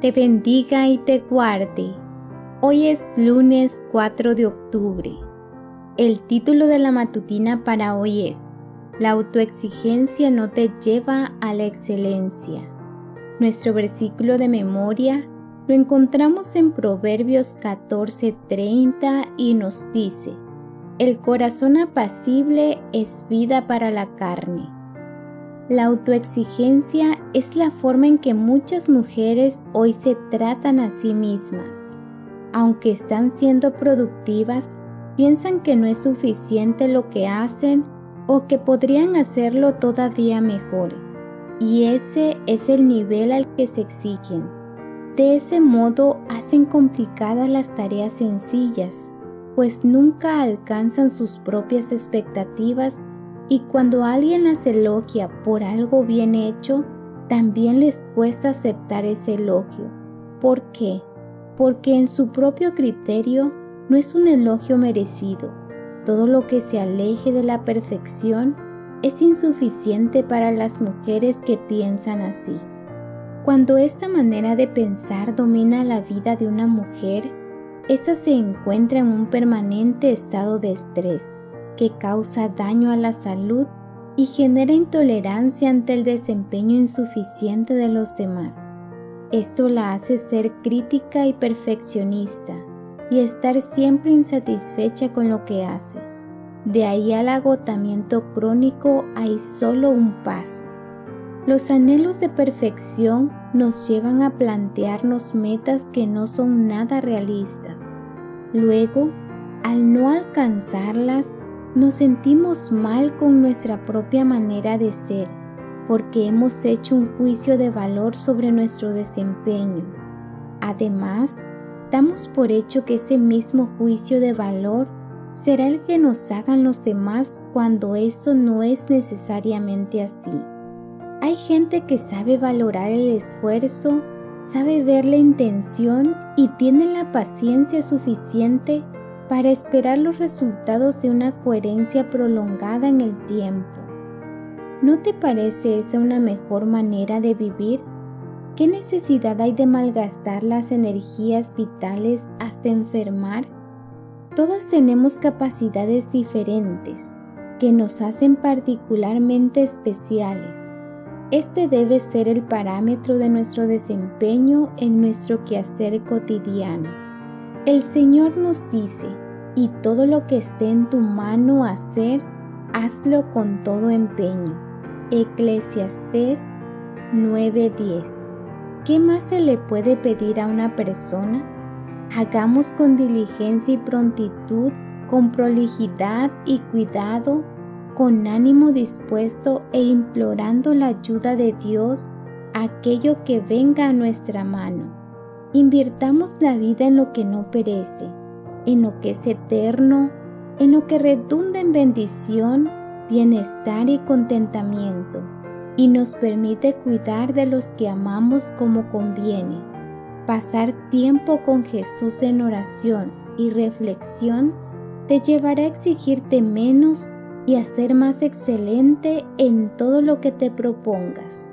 te bendiga y te guarde. Hoy es lunes 4 de octubre. El título de la matutina para hoy es La autoexigencia no te lleva a la excelencia. Nuestro versículo de memoria lo encontramos en Proverbios 14:30 y nos dice, El corazón apacible es vida para la carne. La autoexigencia es la forma en que muchas mujeres hoy se tratan a sí mismas. Aunque están siendo productivas, piensan que no es suficiente lo que hacen o que podrían hacerlo todavía mejor y ese es el nivel al que se exigen. De ese modo hacen complicadas las tareas sencillas, pues nunca alcanzan sus propias expectativas y cuando alguien las elogia por algo bien hecho, también les cuesta aceptar ese elogio. ¿Por qué? Porque en su propio criterio no es un elogio merecido. Todo lo que se aleje de la perfección es insuficiente para las mujeres que piensan así. Cuando esta manera de pensar domina la vida de una mujer, ésta se encuentra en un permanente estado de estrés que causa daño a la salud y genera intolerancia ante el desempeño insuficiente de los demás. Esto la hace ser crítica y perfeccionista y estar siempre insatisfecha con lo que hace. De ahí al agotamiento crónico hay solo un paso. Los anhelos de perfección nos llevan a plantearnos metas que no son nada realistas. Luego, al no alcanzarlas, nos sentimos mal con nuestra propia manera de ser, porque hemos hecho un juicio de valor sobre nuestro desempeño. Además, damos por hecho que ese mismo juicio de valor será el que nos hagan los demás cuando esto no es necesariamente así. Hay gente que sabe valorar el esfuerzo, sabe ver la intención y tiene la paciencia suficiente para esperar los resultados de una coherencia prolongada en el tiempo. ¿No te parece esa una mejor manera de vivir? ¿Qué necesidad hay de malgastar las energías vitales hasta enfermar? Todas tenemos capacidades diferentes que nos hacen particularmente especiales. Este debe ser el parámetro de nuestro desempeño en nuestro quehacer cotidiano. El Señor nos dice, y todo lo que esté en tu mano hacer, hazlo con todo empeño. Eclesiastés 9:10. ¿Qué más se le puede pedir a una persona? Hagamos con diligencia y prontitud, con prolijidad y cuidado, con ánimo dispuesto e implorando la ayuda de Dios aquello que venga a nuestra mano. Invirtamos la vida en lo que no perece, en lo que es eterno, en lo que redunda en bendición, bienestar y contentamiento, y nos permite cuidar de los que amamos como conviene Pasar tiempo con Jesús en oración y reflexión te llevará a exigirte menos y a ser más excelente en todo lo que te propongas.